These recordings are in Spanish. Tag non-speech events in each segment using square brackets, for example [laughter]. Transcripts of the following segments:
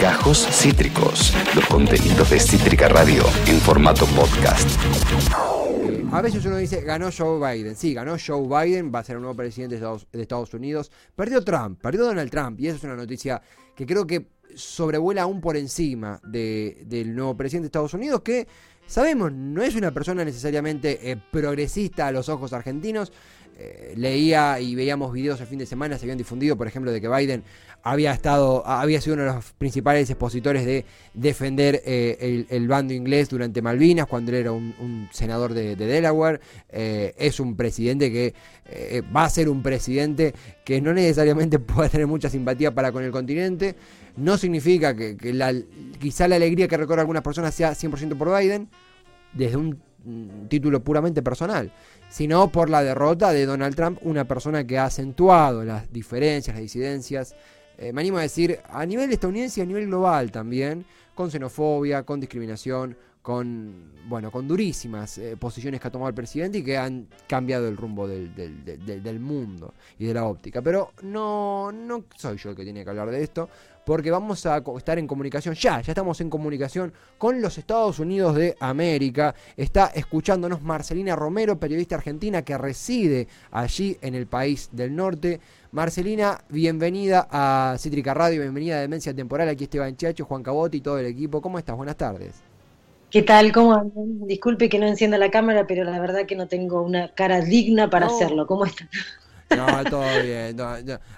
Gajos Cítricos, los contenidos de Cítrica Radio en formato podcast. A veces uno dice, ganó Joe Biden. Sí, ganó Joe Biden, va a ser el nuevo presidente de Estados, Unidos. Perdió Trump, perdió Donald Trump. Y eso es una noticia que creo que sobrevuela aún por encima del nuevo presidente de Estados Unidos, que sabemos, no es una persona necesariamente eh, progresista a los ojos argentinos. Eh, leía y veíamos videos el fin de semana, se habían difundido, por ejemplo, de que Biden había estado, había sido uno de los principales expositores de defender eh, el, bando inglés durante Malvinas, cuando él era un, senador de, Delaware. Eh, es un presidente que va a ser un presidente que no necesariamente [laughs] pueda tener mucha simpatía para con el continente. No significa que, la, quizá la alegría que recorre algunas personas sea 100% por Biden, desde un título puramente personal sino por la derrota de Donald Trump, una persona que ha acentuado las diferencias, las disidencias, eh, me animo a decir, a nivel estadounidense y a nivel global también, con xenofobia, con discriminación, con, bueno, con durísimas eh, posiciones que ha tomado el presidente y que han cambiado el rumbo del, del, mundo y de la óptica. Pero no, no soy yo el que tiene que hablar de esto, porque vamos a estar en comunicación ya, ya estamos en comunicación con los Estados Unidos de América. Está escuchándonos Marcelina Romero, periodista argentina que reside allí en el país del norte. Marcelina, bienvenida a Cítrica Radio, bienvenida a Demencia Temporal. Aquí Esteban Chacho, Juan Cabote y todo el equipo. ¿Cómo estás? Buenas tardes. ¿Qué tal? ¿Cómo andan? Disculpe que no encienda la cámara, pero la verdad que no tengo una cara digna para hacerlo. ¿Cómo estás? No, todo bien.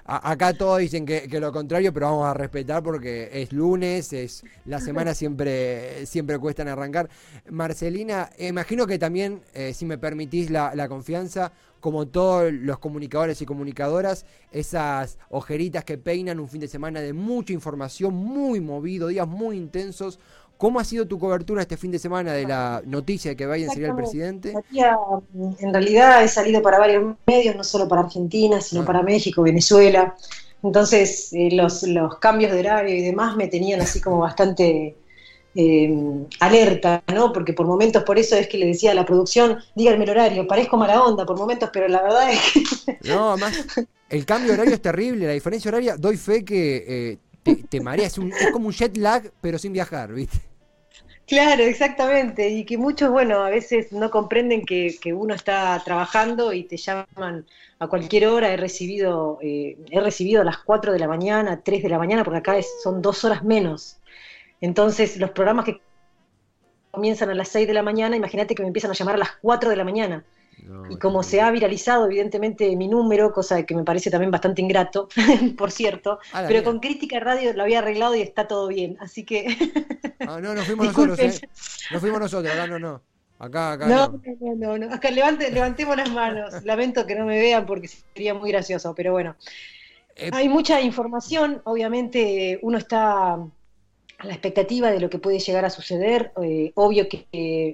acá todos dicen que, lo contrario, pero vamos a respetar porque es lunes, es la semana [laughs] siempre, siempre cuestan arrancar. Marcelina, imagino que también, eh, si me permitís la, la confianza, como todos los comunicadores y comunicadoras, esas ojeritas que peinan un fin de semana de mucha información, muy movido, días muy intensos, ¿Cómo ha sido tu cobertura este fin de semana de la noticia de que Biden sería el presidente? En realidad he salido para varios medios, no solo para Argentina, sino ah. para México, Venezuela. Entonces eh, los, los, cambios de horario y demás me tenían así como bastante eh, alerta, ¿no? Porque por momentos, por eso es que le decía a la producción, díganme el horario, parezco mala onda por momentos, pero la verdad es que... No, además, el cambio de horario es terrible, la diferencia horaria, doy fe que eh, te, mareas, es, como un jet lag, pero sin viajar, ¿viste? Claro, exactamente, y que muchos, bueno, a veces no comprenden que, uno está trabajando y te llaman a cualquier hora. He recibido, eh, he recibido a las 4 de la mañana, 3 de la mañana, porque acá son dos horas menos. Entonces, los programas que comienzan a las 6 de la mañana, imagínate que me empiezan a llamar a las 4 de la mañana y como se ha viralizado evidentemente mi número, cosa que me parece también bastante ingrato, [laughs] por cierto, pero con Crítica Radio lo había arreglado y está todo bien, así que... ah, no, nos fuimos [laughs] nosotros, ¿eh? Nos fuimos nosotros, acá no, no. Acá, acá no. No, no, no, Acá levante, levantemos las manos. [laughs] Lamento que no me vean porque sería muy gracioso, pero bueno. Eh, Hay mucha información, obviamente uno está la expectativa de lo que puede llegar a suceder. Eh, obvio que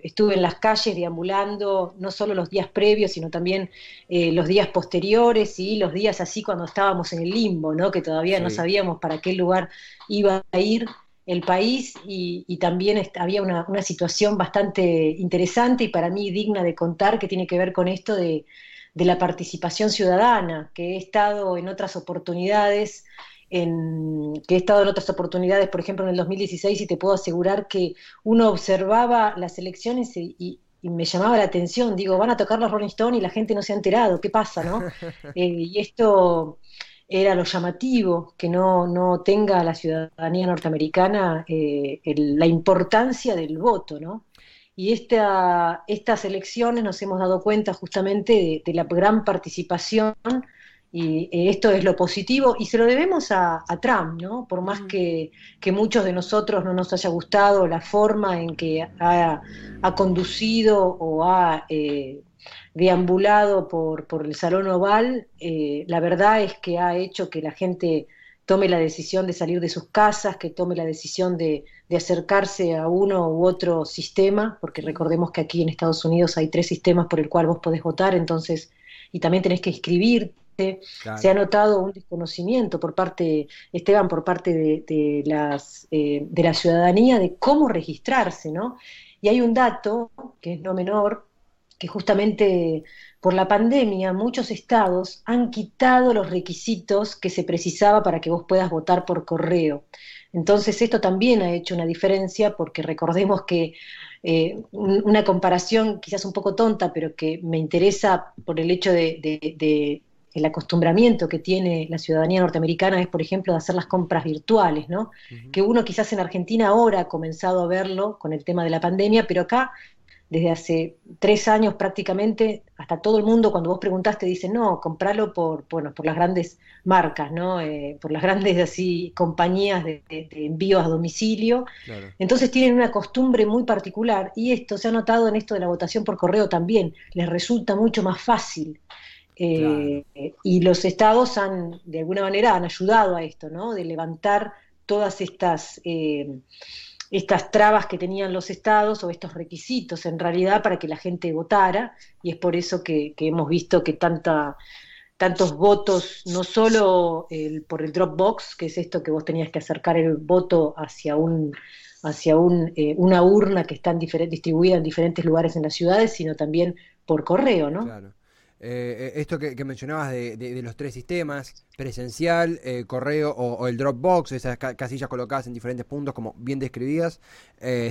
estuve en las calles deambulando, no solo los días previos, sino también eh, los días posteriores y los días así cuando estábamos en el limbo, ¿no? que todavía no sabíamos para qué lugar iba a ir el país y, también había una, una, situación bastante interesante y para mí digna de contar que tiene que ver con esto de, de la participación ciudadana, que he estado en otras oportunidades en, que he estado en otras oportunidades, por ejemplo en el 2016, y te puedo asegurar que uno observaba las elecciones y, me llamaba la atención, digo, van a tocar los Rolling Stones y la gente no se ha enterado, ¿qué pasa? no? [laughs] Eh, y esto era lo llamativo, que no, no tenga la ciudadanía norteamericana eh, la importancia del voto, ¿no? Y esta, estas elecciones nos hemos dado cuenta justamente de la gran participación y eh, esto es lo positivo y se lo debemos a, Trump, ¿no? Por más que, muchos de nosotros no nos haya gustado la forma en que ha, conducido o ha eh, deambulado por, por, el Salón Oval, eh, la verdad es que ha hecho que la gente tome la decisión de salir de sus casas, que tome la decisión de, de acercarse a uno u otro sistema, porque recordemos que aquí en Estados Unidos hay tres sistemas por el cual vos podés votar, entonces, y también tenés que se ha notado un desconocimiento por parte, Esteban, por parte de, las, eh, de la ciudadanía de cómo registrarse, ¿no? Y hay un dato, que es no menor, que justamente por la pandemia muchos estados han quitado los requisitos que se precisaba para que vos puedas votar por correo. Entonces esto también ha hecho una diferencia porque recordemos que eh, una comparación quizás un poco tonta, pero que me interesa por el hecho de, el acostumbramiento que tiene la ciudadanía norteamericana es, por ejemplo, de hacer las compras virtuales, ¿no? Que uno quizás en Argentina ahora ha comenzado a verlo con el tema de la pandemia, pero acá desde hace tres años prácticamente, hasta todo el mundo cuando vos preguntaste dice, no, compralo por, bueno, por las grandes marcas, ¿no? Eh, por las grandes así compañías de, envíos a domicilio. Entonces tienen una costumbre muy particular y esto se ha notado en esto de la votación por correo también, les resulta mucho más fácil. Eh, y los estados han, de alguna manera, han ayudado a esto, ¿no? De levantar todas estas... Eh, estas trabas que tenían los estados o estos requisitos en realidad para que la gente votara y es por eso que, hemos visto que tanta, tantos votos, no solo el, por el Dropbox, que es esto que vos tenías que acercar el voto hacia un hacia un, eh, una urna que está distribuida en diferentes lugares en las ciudades, sino también por correo, ¿no? Claro. Eh, eh, esto que, mencionabas de, los tres sistemas, presencial, eh, correo o, el Dropbox, esas casillas colocadas en diferentes puntos, como bien describías,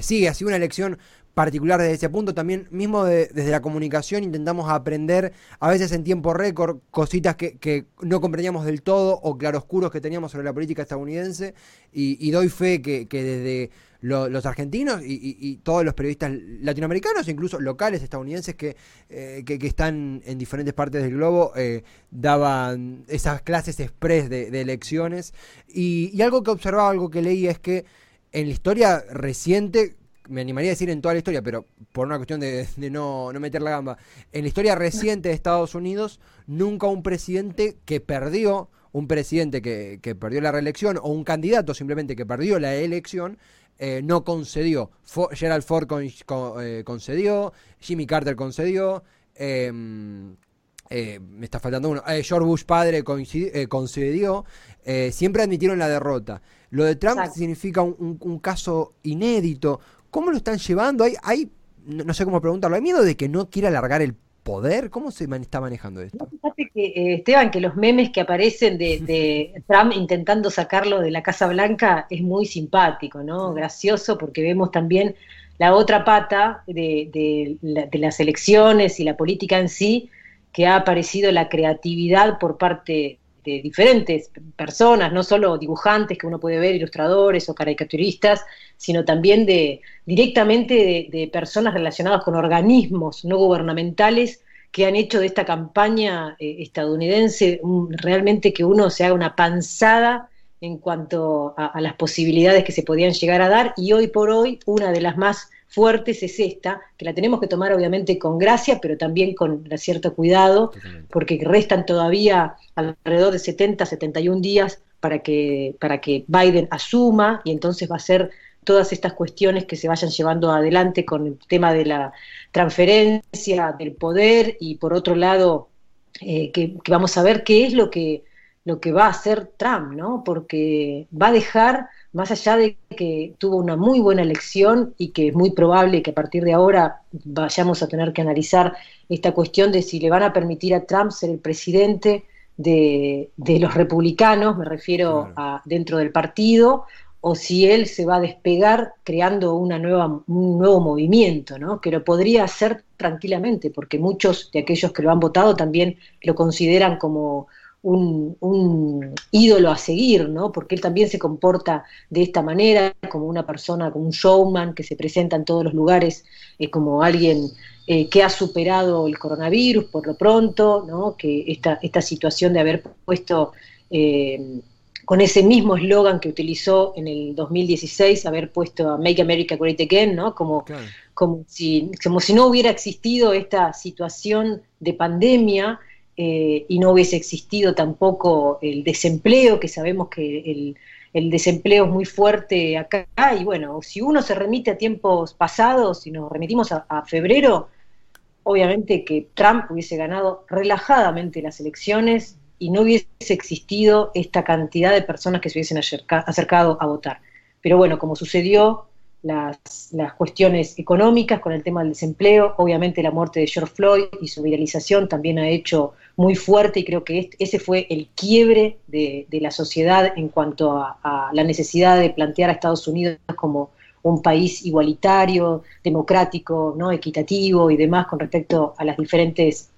sí, ha sido una elección particular desde ese punto. También, mismo desde la comunicación, intentamos aprender, a veces en tiempo récord, cositas que, no comprendíamos del todo o claroscuros que teníamos sobre la política estadounidense. Y, doy fe que desde los argentinos y, todos los periodistas latinoamericanos, incluso locales estadounidenses que, eh, que, están en diferentes partes del globo, eh, daban esas clases express de, elecciones. Y, algo que observaba, algo que leí es que en la historia reciente, me animaría a decir en toda la historia, pero por una cuestión de, no, no, meter la gamba, en la historia reciente de Estados Unidos, nunca un presidente que perdió, un presidente que, que perdió la reelección o un candidato simplemente que perdió la elección, eh, no concedió. Gerald Ford eh, concedió, Jimmy Carter concedió, em, eh, me está faltando uno, George Bush padre concedió, siempre admitieron la derrota. Lo de Trump significa un, caso inédito. ¿Cómo lo están llevando? Hay, hay, no sé cómo preguntarlo, ¿hay miedo de que no quiera alargar el poder? ¿Cómo se está manejando esto? fíjate que, eh, Esteban, que los memes que aparecen de, [laughs] Trump intentando sacarlo de la Casa Blanca es muy simpático, ¿no? Gracioso, porque vemos también la otra pata de, las elecciones y la política en sí, que ha aparecido la creatividad por parte de diferentes personas, no solo dibujantes que uno puede ver, ilustradores o caricaturistas, sino también de directamente de, personas relacionadas con organismos no gubernamentales que han hecho de esta campaña eh, estadounidense realmente que uno se haga una panzada en cuanto a, las posibilidades que se podían llegar a dar y hoy por hoy una de las más fuertes es esta, que la tenemos que tomar obviamente con gracia, pero también con cierto cuidado, porque restan todavía alrededor de 70, 71 días para que, para que Biden asuma y entonces va a ser todas estas cuestiones que se vayan llevando adelante con el tema de la transferencia del poder y por otro lado eh, que, vamos a ver qué es lo que lo que va a hacer Trump, ¿no? Porque va a dejar, más allá de que tuvo una muy buena elección y que es muy probable que a partir de ahora vayamos a tener que analizar esta cuestión de si le van a permitir a Trump ser el presidente de, los republicanos, me refiero a dentro del partido, o si él se va a despegar creando una nueva, un nuevo movimiento, ¿no? que lo podría hacer tranquilamente, porque muchos de aquellos que lo han votado también lo consideran como un, ídolo a seguir, ¿no? porque él también se comporta de esta manera, como una persona, como un showman que se presenta en todos los lugares, eh, como alguien eh, que ha superado el coronavirus por lo pronto, ¿no? que esta, esta situación de haber puesto... Eh, con ese mismo eslogan que utilizó en el 2016, haber puesto a Make America Great Again, ¿no? Como, como, si, como si no hubiera existido esta situación de pandemia eh, y no hubiese existido tampoco el desempleo, que sabemos que el, desempleo es muy fuerte acá, y bueno, si uno se remite a tiempos pasados, si nos remitimos a, a febrero, obviamente que Trump hubiese ganado relajadamente las elecciones y no hubiese existido esta cantidad de personas que se hubiesen acercado a votar. Pero bueno, como sucedió, las, las, cuestiones económicas, con el tema del desempleo, obviamente la muerte de George Floyd y su viralización también ha hecho muy fuerte y creo que ese fue el quiebre de, la sociedad en cuanto a, la necesidad de plantear a Estados Unidos como un país igualitario, democrático, no equitativo y demás con respecto a las diferentes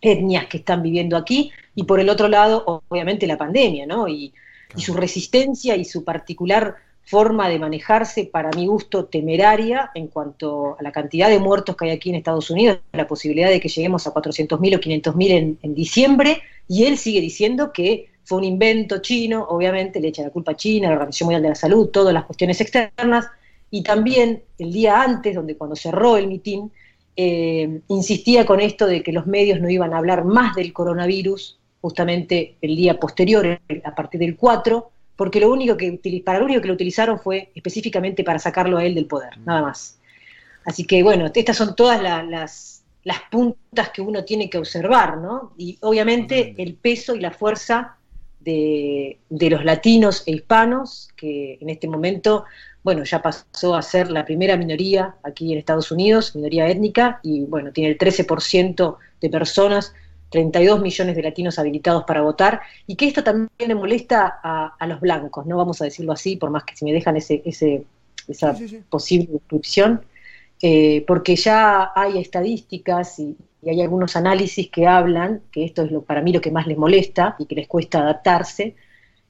etnias que están viviendo aquí. Y por el otro lado obviamente la pandemia ¿no? y, y su resistencia y su particular forma de manejarse, para mi gusto, temeraria en cuanto a la cantidad de muertos que hay aquí en Estados Unidos, la posibilidad de que lleguemos a 400.000 o 500.000 en, en diciembre, y él sigue diciendo que fue un invento chino, obviamente le echa la culpa a China, la Organización Mundial de la Salud, todas las cuestiones externas, y también el día antes, donde cuando cerró el mitin, eh, insistía con esto de que los medios no iban a hablar más del coronavirus, justamente el día posterior, a partir del 4, porque lo único que, para lo único que lo utilizaron fue específicamente para sacarlo a él del poder, mm. nada más. Así que bueno, estas son todas las, las puntas que uno tiene que observar, ¿no? Y obviamente el peso y la fuerza de, de, los latinos e hispanos, que en este momento, bueno, ya pasó a ser la primera minoría aquí en Estados Unidos, minoría étnica, y bueno, tiene el 13% de personas 32 millones de latinos habilitados para votar, y que esto también le molesta a, los blancos, no vamos a decirlo así, por más que si me dejan ese, ese esa posible descripción, eh, porque ya hay estadísticas y, hay algunos análisis que hablan, que esto es lo, para mí lo que más les molesta y que les cuesta adaptarse,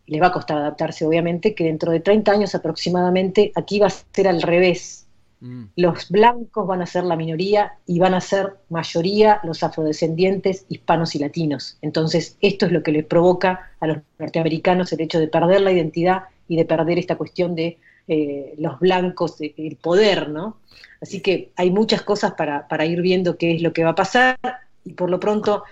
y les va a costar adaptarse obviamente, que dentro de 30 años aproximadamente aquí va a ser al revés, Mm. Los blancos van a ser la minoría y van a ser mayoría los afrodescendientes, hispanos y latinos. Entonces, esto es lo que les provoca a los norteamericanos el hecho de perder la identidad y de perder esta cuestión de eh, los blancos, el poder, ¿no? Así que hay muchas cosas para, ir viendo qué es lo que va a pasar y por lo pronto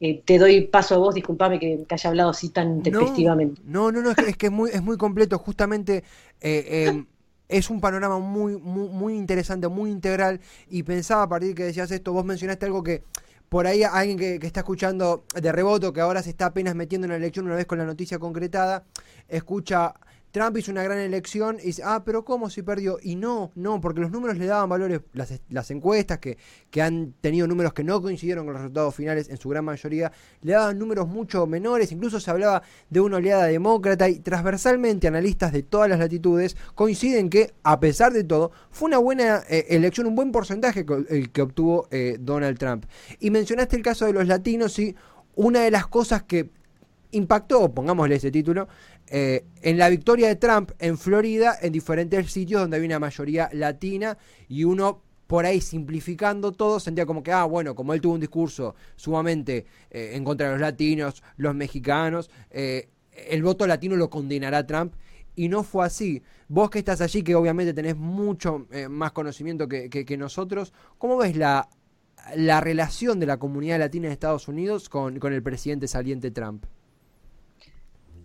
eh, te doy paso a vos, disculpame que, haya hablado así tan tempestivamente. No, no, no, es que es, muy, es muy completo. Justamente eh, es un panorama muy, muy, muy interesante, muy integral. Y pensaba a partir que decías esto, vos mencionaste algo que por ahí alguien que, que, está escuchando de reboto, que ahora se está apenas metiendo en la elección una vez con la noticia concretada, escucha Trump hizo una gran elección y dice, ah, pero ¿cómo si perdió? Y no, no, porque los números le daban valores, las, encuestas que, que, han tenido números que no coincidieron con los resultados finales en su gran mayoría, le daban números mucho menores, incluso se hablaba de una oleada demócrata y transversalmente analistas de todas las latitudes coinciden que, a pesar de todo, fue una buena eh, elección, un buen porcentaje el que obtuvo eh, Donald Trump. Y mencionaste el caso de los latinos y una de las cosas que impactó, pongámosle ese título, eh, en la victoria de Trump en Florida, en diferentes sitios donde había una mayoría latina y uno por ahí simplificando todo, sentía como que, ah, bueno, como él tuvo un discurso sumamente eh, en contra de los latinos, los mexicanos, eh, el voto latino lo condenará Trump. Y no fue así. Vos que estás allí, que obviamente tenés mucho más conocimiento que, que, nosotros, ¿cómo ves la, la relación de la comunidad latina en Estados Unidos con, con el presidente saliente Trump?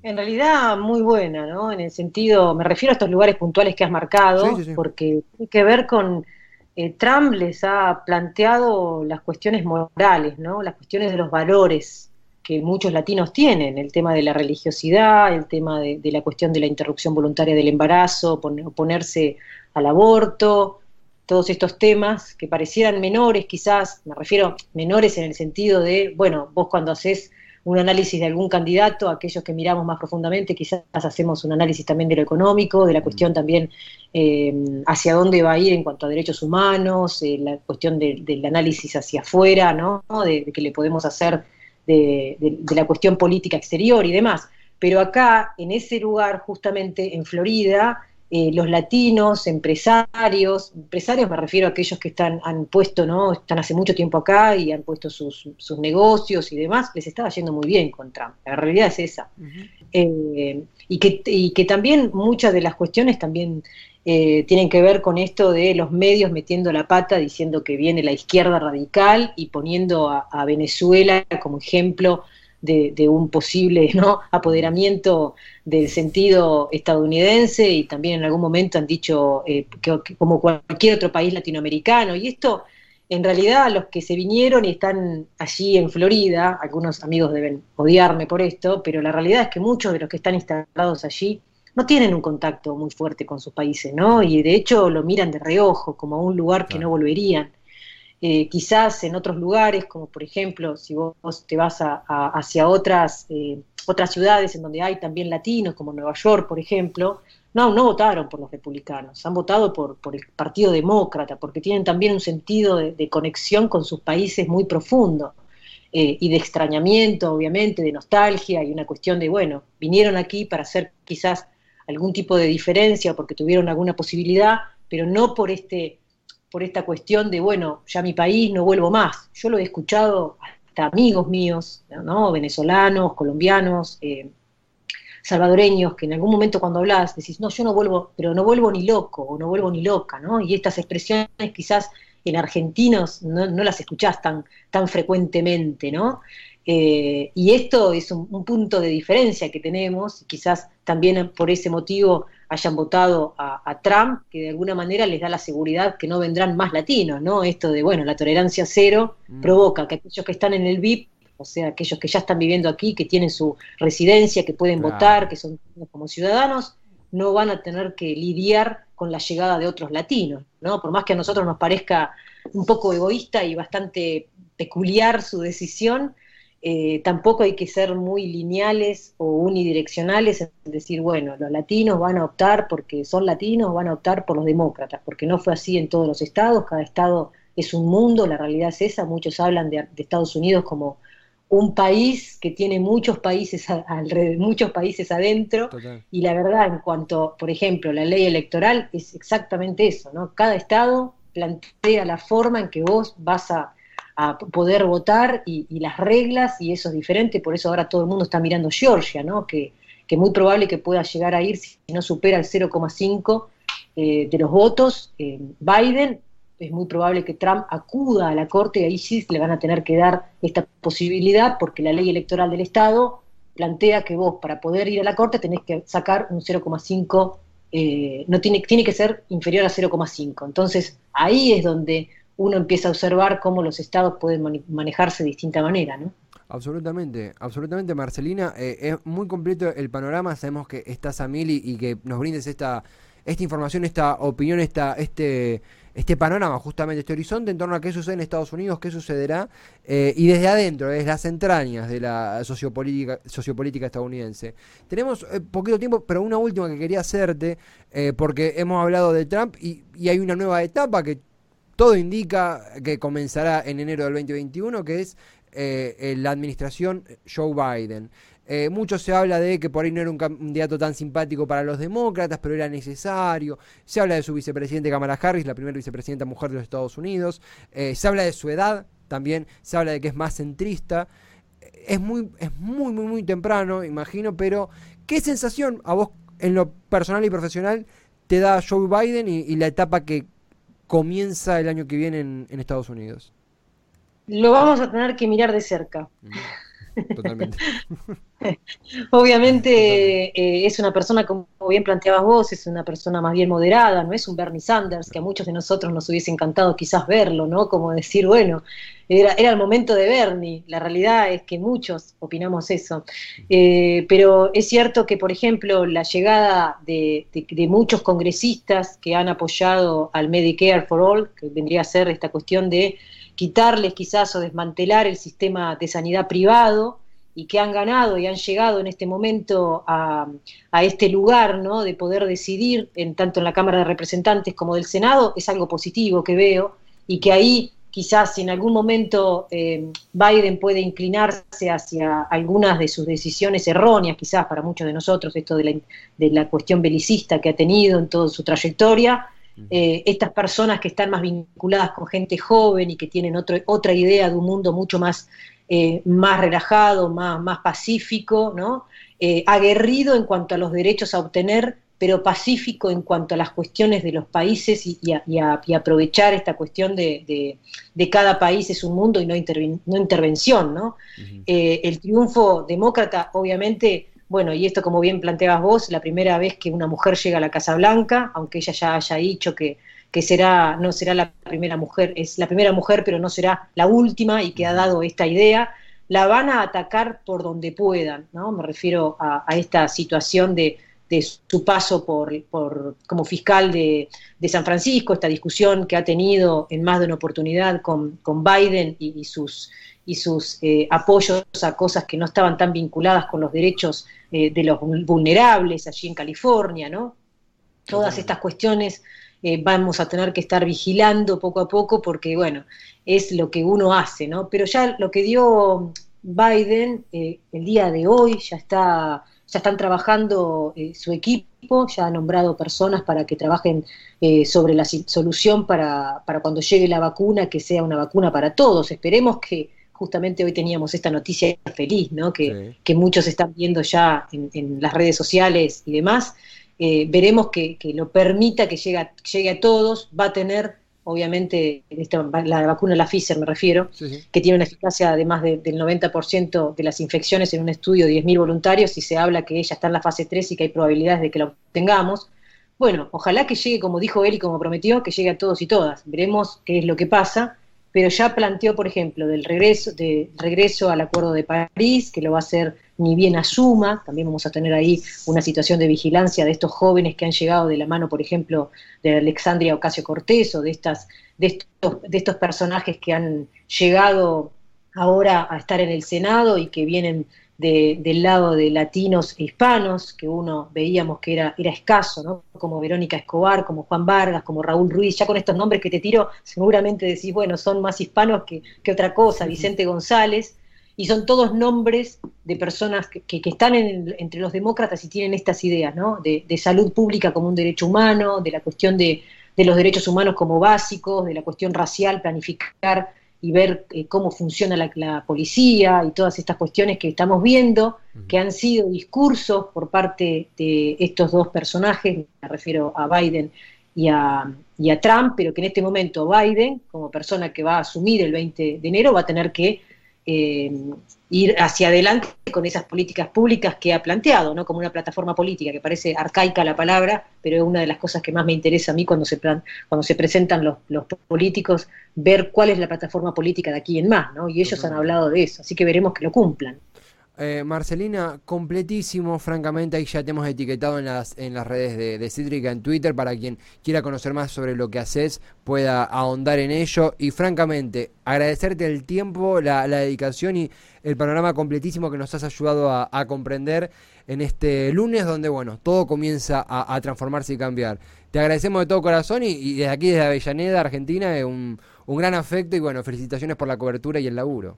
En realidad muy buena, ¿no? En el sentido, me refiero a estos lugares puntuales que has marcado, porque tiene que ver con, eh, Trump les ha planteado las cuestiones morales, ¿no? Las cuestiones de los valores que muchos latinos tienen, el tema de la religiosidad, el tema de, la cuestión de la interrupción voluntaria del embarazo, oponerse al aborto, todos estos temas que parecieran menores quizás, me refiero menores en el sentido de, bueno, vos cuando haces un análisis de algún candidato, aquellos que miramos más profundamente, quizás hacemos un análisis también de lo económico, de la cuestión también eh, hacia dónde va a ir en cuanto a derechos humanos, eh, la cuestión del análisis hacia afuera, ¿no? De, de que le podemos hacer de, de, la cuestión política exterior y demás. Pero acá, en ese lugar, justamente en Florida, eh, los latinos, empresarios, empresarios me refiero a aquellos que están, han puesto, ¿no? Están hace mucho tiempo acá y han puesto sus, negocios y demás, les estaba yendo muy bien con Trump. La realidad es esa. Eh, y, que, y que también muchas de las cuestiones también eh, tienen que ver con esto de los medios metiendo la pata diciendo que viene la izquierda radical y poniendo a Venezuela como ejemplo de, un posible ¿no? apoderamiento del sentido estadounidense y también en algún momento han dicho eh, que, como cualquier otro país latinoamericano. Y esto, en realidad, los que se vinieron y están allí en Florida, algunos amigos deben odiarme por esto, pero la realidad es que muchos de los que están instalados allí no tienen un contacto muy fuerte con sus países, ¿no? Y de hecho lo miran de reojo, como un lugar que no volverían. Eh, quizás en otros lugares, como por ejemplo, si vos te vas a, hacia otras, eh, otras ciudades en donde hay también latinos, como Nueva York, por ejemplo, no, no votaron por los republicanos, han votado por, por el Partido Demócrata, porque tienen también un sentido de, conexión con sus países muy profundo. Eh, y de extrañamiento, obviamente, de nostalgia y una cuestión de, bueno, vinieron aquí para hacer quizás algún tipo de diferencia porque tuvieron alguna posibilidad, pero no por este por esta cuestión de, bueno, ya mi país no vuelvo más. Yo lo he escuchado hasta amigos míos, ¿no? venezolanos, colombianos, eh, salvadoreños, que en algún momento cuando hablas decís, no, yo no vuelvo, pero no vuelvo ni loco o no vuelvo ni loca, ¿no? Y estas expresiones quizás en argentinos no, las escuchás tan, tan frecuentemente, ¿no? Eh, y esto es un, punto de diferencia que tenemos, quizás también por ese motivo hayan votado a, Trump, que de alguna manera les da la seguridad que no vendrán más latinos, ¿no? Esto de, bueno, la tolerancia cero mm. provoca que aquellos que están en el VIP, o sea, aquellos que ya están viviendo aquí, que tienen su residencia, que pueden votar, que son como ciudadanos, no van a tener que lidiar con la llegada de otros latinos, ¿no? Por más que a nosotros nos parezca un poco egoísta y bastante peculiar su decisión, eh, tampoco hay que ser muy lineales o unidireccionales, es decir, bueno, los latinos van a optar porque son latinos, van a optar por los demócratas, porque no fue así en todos los estados, cada estado es un mundo, la realidad es esa, muchos hablan de, Estados Unidos como un país que tiene muchos países alrededor, muchos países adentro y la verdad en cuanto, por ejemplo, la ley electoral es exactamente eso, ¿no? Cada estado plantea la forma en que vos vas a a poder votar y, las reglas, y eso es diferente, por eso ahora todo el mundo está mirando Georgia, ¿no? que, que muy probable que pueda llegar a ir si no supera el 0,5 eh, de los votos. Eh, Biden, es muy probable que Trump acuda a la Corte y ahí sí le van a tener que dar esta posibilidad porque la ley electoral del Estado plantea que vos para poder ir a la Corte tenés que sacar un 0,5, eh, no tiene, tiene que ser inferior a 0,5. Entonces ahí es donde uno empieza a observar cómo los estados pueden manejarse de distinta manera, ¿no? Absolutamente, absolutamente Marcelina, eh, es muy completo el panorama, sabemos que estás a mil y, que nos brindes esta, esta información, esta opinión, esta, este, este panorama, justamente este horizonte en torno a qué sucede en Estados Unidos, qué sucederá, eh, y desde adentro, desde las entrañas de la sociopolítica, sociopolítica estadounidense. Tenemos eh, poquito tiempo, pero una última que quería hacerte, porque hemos hablado de Trump y, y hay una nueva etapa que todo indica que comenzará en enero del 2021, que es eh, la administración Joe Biden. Eh, mucho se habla de que por ahí no era un candidato tan simpático para los demócratas, pero era necesario. Se habla de su vicepresidente Kamala Harris, la primera vicepresidenta mujer de los Estados Unidos. Eh, se habla de su edad también. Se habla de que es más centrista. Es muy, es muy, muy, muy temprano, imagino, pero ¿qué sensación a vos en lo personal y profesional te da Joe Biden y la etapa que, comienza el año que viene en, Estados Unidos? Lo vamos a tener que mirar de cerca. Totalmente. [laughs] Obviamente eh, es una persona, como bien planteabas vos, es una persona más bien moderada, no es un Bernie Sanders, que a muchos de nosotros nos hubiese encantado quizás verlo, ¿no? Como decir, bueno, era, era el momento de Bernie. La realidad es que muchos opinamos eso. Eh, pero es cierto que, por ejemplo, la llegada de, de muchos congresistas que han apoyado al Medicare for All, que vendría a ser esta cuestión de quitarles quizás o desmantelar el sistema de sanidad privado, y que han ganado y han llegado en este momento a, este lugar ¿no? de poder decidir, en, tanto en la Cámara de Representantes como del Senado, es algo positivo que veo y que ahí quizás en algún momento eh, Biden puede inclinarse hacia algunas de sus decisiones erróneas, quizás para muchos de nosotros, esto de la, de la cuestión belicista que ha tenido en toda su trayectoria, eh, estas personas que están más vinculadas con gente joven y que tienen otro, otra idea de un mundo mucho más eh, más relajado, más, más pacífico, ¿no? Eh, aguerrido en cuanto a los derechos a obtener, pero pacífico en cuanto a las cuestiones de los países y, aprovechar esta cuestión de, cada país es un mundo y no, no intervención. ¿no? Eh, el triunfo demócrata, obviamente, bueno, y esto como bien planteabas vos, la primera vez que una mujer llega a la Casa Blanca, aunque ella ya haya dicho que que será, no será la primera mujer, es la primera mujer, pero no será la última y que ha dado esta idea, la van a atacar por donde puedan, ¿no? Me refiero a, esta situación de, de su paso por, por como fiscal de, San Francisco, esta discusión que ha tenido en más de una oportunidad con, con Biden y, sus, y sus eh, apoyos a cosas que no estaban tan vinculadas con los derechos eh, de los vulnerables allí en California, ¿no? Todas estas cuestiones eh, vamos a tener que estar vigilando poco a poco porque, bueno, es lo que uno hace, ¿no? Pero ya lo que dio Biden el día de hoy ya está ya están trabajando eh, su equipo, ya ha nombrado personas para que trabajen eh, sobre la solución para, para, cuando llegue la vacuna, que sea una vacuna para todos. Esperemos que justamente hoy teníamos esta noticia feliz, ¿no? que, que muchos están viendo ya en, las redes sociales y demás. Eh, veremos que, que, lo permita, que llegue llegue a todos, va a tener obviamente la vacuna, la Pfizer me refiero, que tiene una eficacia de más del 90% de las infecciones en un estudio de 10.000 voluntarios y se habla que ella está en la fase 3 y que hay probabilidades de que la obtengamos. Bueno, ojalá que llegue, como dijo él y como prometió, que llegue a todos y todas. Veremos qué es lo que pasa, pero ya planteó, por ejemplo, del regreso, del regreso al Acuerdo de París, que lo va a hacer ni bien asuma, también vamos a tener ahí una situación de vigilancia de estos jóvenes que han llegado de la mano, por ejemplo, de Alexandria Ocasio Cortés o de, estas, de, estos, de estos personajes que han llegado ahora a estar en el Senado y que vienen del lado de latinos e hispanos, que uno veíamos que era, era escaso, ¿no? como Verónica Escobar, como Juan Vargas, como Raúl Ruiz, ya con estos nombres que te tiro, seguramente decís, bueno, son más hispanos que, que otra cosa, Vicente González, y son todos nombres de personas que, están entre los demócratas y tienen estas ideas, ¿no? De, salud pública como un derecho humano, de la cuestión de, los derechos humanos como básicos, de la cuestión racial, planificar y ver eh, cómo funciona la, policía y todas estas cuestiones que estamos viendo, que han sido discursos por parte de estos dos personajes, me refiero a Biden y a, y a Trump, pero que en este momento Biden, como persona que va a asumir el 20 de enero, va a tener que eh, ir hacia adelante con esas políticas públicas que ha planteado, ¿no? como una plataforma política, que parece arcaica la palabra, pero es una de las cosas que más me interesa a mí cuando se, plan, cuando se presentan los, los, políticos, ver cuál es la plataforma política de aquí en más, ¿no? y ellos han hablado de eso, así que veremos que lo cumplan. Eh, Marcelina, completísimo, francamente, ahí ya te hemos etiquetado en las, en las redes de, de en Twitter para quien quiera conocer más sobre lo que haces, pueda ahondar en ello. Y francamente, agradecerte el tiempo, la, dedicación y el panorama completísimo que nos has ayudado a, comprender en este lunes, donde, bueno, todo comienza a, transformarse y cambiar. Te agradecemos de todo corazón y, desde aquí, desde Avellaneda, Argentina, un, un gran afecto y, bueno, felicitaciones por la cobertura y el laburo.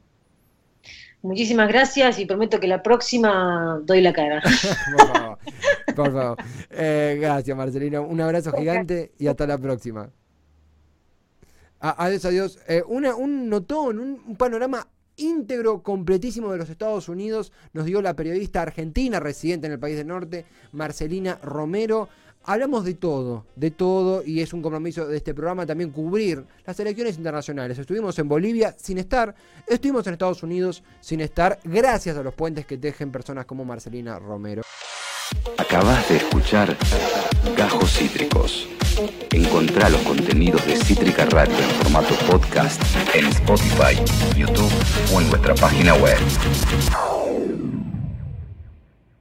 Muchísimas gracias y prometo que la próxima doy la cara. [laughs] por favor, eh, gracias, Marcelino. Un abrazo gigante y hasta la próxima. adiós, adiós. Eh, un notón, un, panorama íntegro, completísimo de los Estados Unidos nos dio la periodista argentina residente en el país del norte, Marcelina Romero. Hablamos de todo, de todo, y es un compromiso de este programa también cubrir las elecciones internacionales. Estuvimos en Bolivia sin estar, estuvimos en Estados Unidos sin estar, gracias a los puentes que tejen personas como Marcelina Romero. Acabas de escuchar Gajos Cítricos. Encontrá los contenidos de Cítrica Radio en formato podcast en Spotify, YouTube o en nuestra página web.